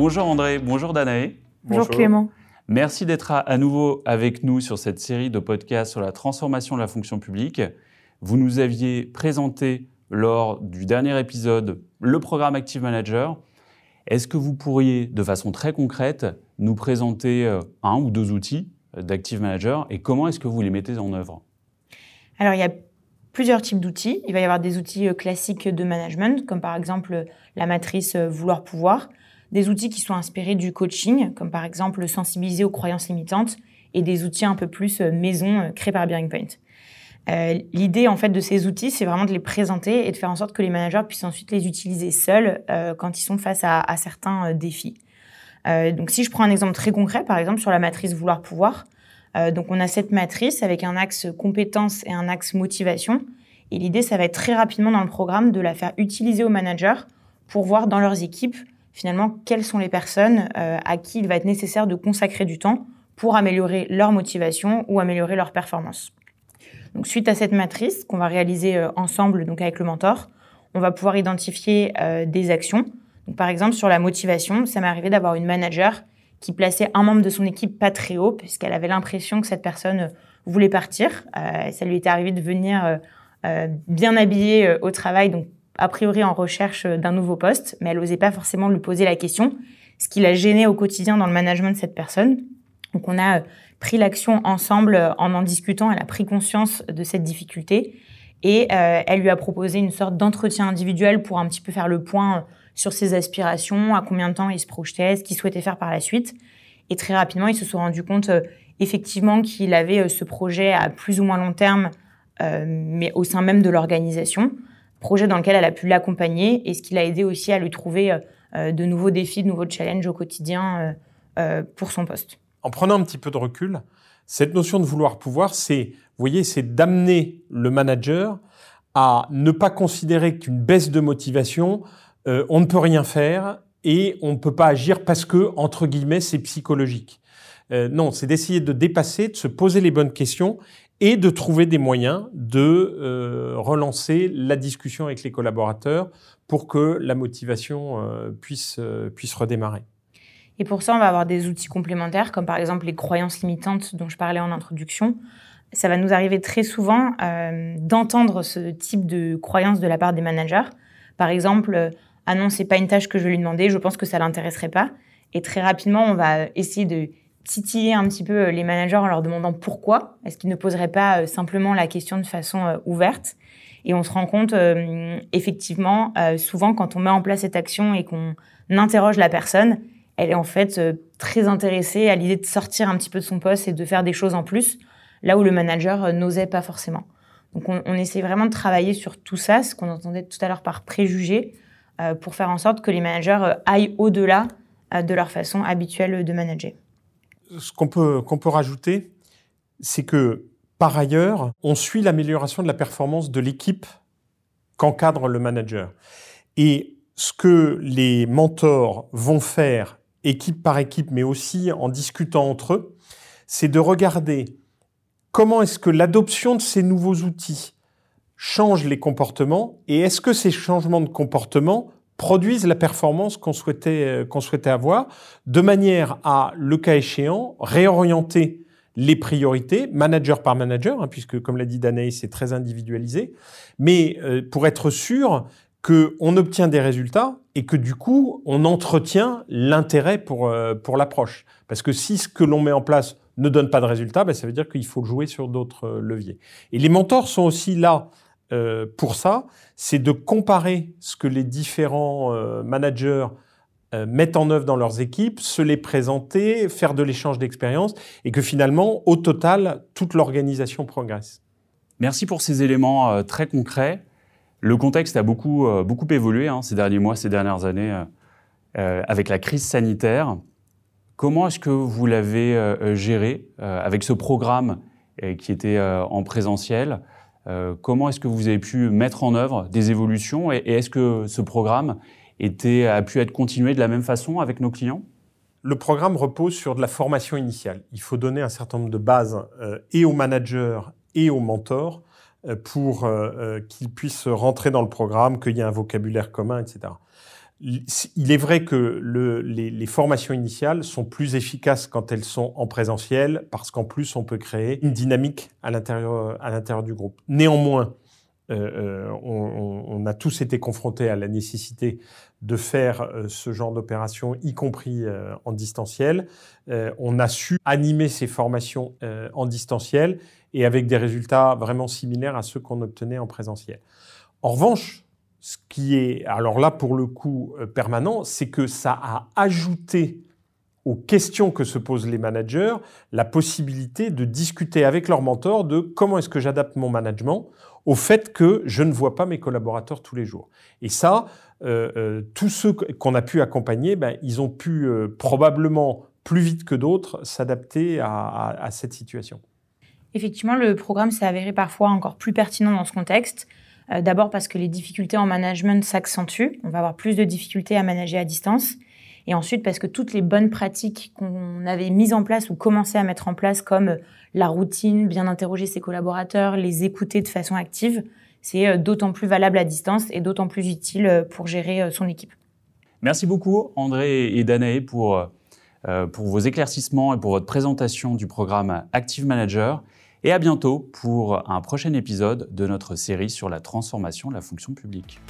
Bonjour André, bonjour Danae. Bonjour, Clément. Merci d'être à, nouveau avec nous sur cette série de podcasts sur la transformation de la fonction publique. Vous nous aviez présenté lors du dernier épisode le programme Active Manager. Est-ce que vous pourriez, de façon très concrète, nous présenter euh, un ou deux outils d'Active Manager et comment est-ce que vous les mettez en œuvre? Alors, il y a plusieurs types d'outils. Il va y avoir des outils euh, classiques de management, comme par exemple la matrice euh, vouloir-pouvoir, des outils qui sont inspirés du coaching, comme par exemple sensibiliser aux croyances limitantes, et des outils un peu plus euh, maison créés par Bearing Point. Euh, L'idée en fait de ces outils, c'est vraiment de les présenter et de faire en sorte que les managers puissent ensuite les utiliser seuls euh, quand ils sont face à, certains défis. donc si je prends un exemple très concret, par exemple sur la matrice vouloir-pouvoir, euh, donc on a cette matrice avec un axe compétences et un axe motivation. Et l'idée, ça va être très rapidement dans le programme de la faire utiliser aux managers pour voir dans leurs équipes finalement quelles sont les personnes euh, à qui il va être nécessaire de consacrer du temps pour améliorer leur motivation ou améliorer leur performance. Donc suite à cette matrice qu'on va réaliser euh, ensemble donc avec le mentor, on va pouvoir identifier des actions. Donc par exemple sur la motivation, ça m'est arrivé d'avoir une manager qui plaçait un membre de son équipe pas très haut, puisqu'elle avait l'impression que cette personne voulait partir. Euh, ça lui était arrivé de venir euh, euh bien habillée euh, au travail, donc a priori en recherche d'un nouveau poste, mais elle n'osait pas forcément lui poser la question, ce qui la gênait au quotidien dans le management de cette personne. Donc on a pris l'action ensemble en en discutant, elle a pris conscience de cette difficulté et elle lui a proposé une sorte d'entretien individuel pour un petit peu faire le point sur ses aspirations, à combien de temps il se projetait, ce qu'il souhaitait faire par la suite. Et très rapidement, ils se sont rendus compte euh, effectivement qu'il avait euh, ce projet à plus ou moins long terme, euh, mais au sein même de l'organisation, projet dans lequel elle a pu l'accompagner et ce qui l'a aidé aussi à lui trouver de nouveaux défis, de nouveaux challenges au quotidien pour son poste. En prenant un petit peu de recul, cette notion de vouloir pouvoir, c'est, voyez, c'est d'amener le manager à ne pas considérer qu'une baisse de motivation euh, on ne peut rien faire et on ne peut pas agir parce que, entre guillemets, c'est psychologique. Euh, non, c'est d'essayer de dépasser, de se poser les bonnes questions et de trouver des moyens de euh, relancer la discussion avec les collaborateurs pour que la motivation puisse, puisse redémarrer. Et pour ça, on va avoir des outils complémentaires, comme par exemple les croyances limitantes dont je parlais en introduction. Ça va nous arriver très souvent d'entendre ce type de croyances de la part des managers. Par exemple, ah non, c'est pas une tâche que je vais lui demander, je pense que ça l'intéresserait pas. Et très rapidement, on va essayer de titiller un petit peu euh, les managers en leur demandant pourquoi. Est-ce qu'ils ne poseraient pas euh, simplement la question de façon euh, ouverte Et on se rend compte, effectivement, souvent quand on met en place cette action et qu'on interroge la personne, elle est en fait très intéressée à l'idée de sortir un petit peu de son poste et de faire des choses en plus, là où le manager n'osait pas forcément. Donc on, on essaie vraiment de travailler sur tout ça, ce qu'on entendait tout à l'heure par préjugés, pour faire en sorte que les managers aillent au-delà de leur façon habituelle de manager. Ce qu'on peut, peut rajouter, c'est que par ailleurs, on suit l'amélioration de la performance de l'équipe qu'encadre le manager. Et ce que les mentors vont faire, équipe par équipe, mais aussi en discutant entre eux, c'est de regarder comment est-ce que l'adoption de ces nouveaux outils change les comportements et est-ce que ces changements de comportement produisent la performance qu'on souhaitait, euh, qu'on souhaitait avoir, de manière à, le cas échéant, réorienter les priorités, manager par manager, hein, puisque comme l'a dit Danae, c'est très individualisé, mais euh, pour être sûr qu'on obtient des résultats et que du coup, on entretient l'intérêt pour, euh, pour l'approche. Parce que si ce que l'on met en place ne donne pas de résultats, ben, ça veut dire qu'il faut jouer sur d'autres leviers. Et les mentors sont aussi là euh, pour ça, c'est de comparer ce que les différents euh, managers euh, mettent en œuvre dans leurs équipes, se les présenter, faire de l'échange d'expériences, et que finalement, au total, toute l'organisation progresse. Merci pour ces éléments très concrets. Le contexte a beaucoup, beaucoup évolué hein, ces derniers mois, ces dernières années, avec la crise sanitaire. Comment est-ce que vous l'avez géré avec ce programme qui était en présentiel? Comment est-ce que vous avez pu mettre en œuvre des évolutions et, est-ce que ce programme a pu être continué de la même façon avec nos clients? Le programme repose sur de la formation initiale. Il faut donner un certain nombre de bases euh, et aux managers et aux mentors euh, pour qu'ils puissent rentrer dans le programme, qu'il y ait un vocabulaire commun, etc. il est vrai que les, formations initiales sont plus efficaces quand elles sont en présentiel, parce qu'en plus, on peut créer une dynamique à l'intérieur, du groupe. Néanmoins, euh, euh, on, a tous été confrontés à la nécessité de faire euh, ce genre d'opération, y compris en distanciel. on a su animer ces formations en distanciel et avec des résultats vraiment similaires à ceux qu'on obtenait en présentiel. En revanche, ce qui est, alors là pour le coup, euh, permanent, c'est que ça a ajouté aux questions que se posent les managers la possibilité de discuter avec leur mentor de comment est-ce que j'adapte mon management au fait que je ne vois pas mes collaborateurs tous les jours. Et ça, euh, euh, tous ceux qu'on a pu accompagner, ben, ils ont pu probablement plus vite que d'autres s'adapter à cette situation. Effectivement, le programme s'est avéré parfois encore plus pertinent dans ce contexte. Euh, d'abord parce que les difficultés en management s'accentuent. On va avoir plus de difficultés à manager à distance. Et ensuite parce que toutes les bonnes pratiques qu'on avait mises en place ou commencé à mettre en place, comme la routine, bien interroger ses collaborateurs, les écouter de façon active, c'est euh, d'autant plus valable à distance et d'autant plus utile euh, pour gérer son équipe. Merci beaucoup André et Danae pour, pour vos éclaircissements et pour votre présentation du programme Active Manager et à bientôt pour un prochain épisode de notre série sur la transformation de la fonction publique.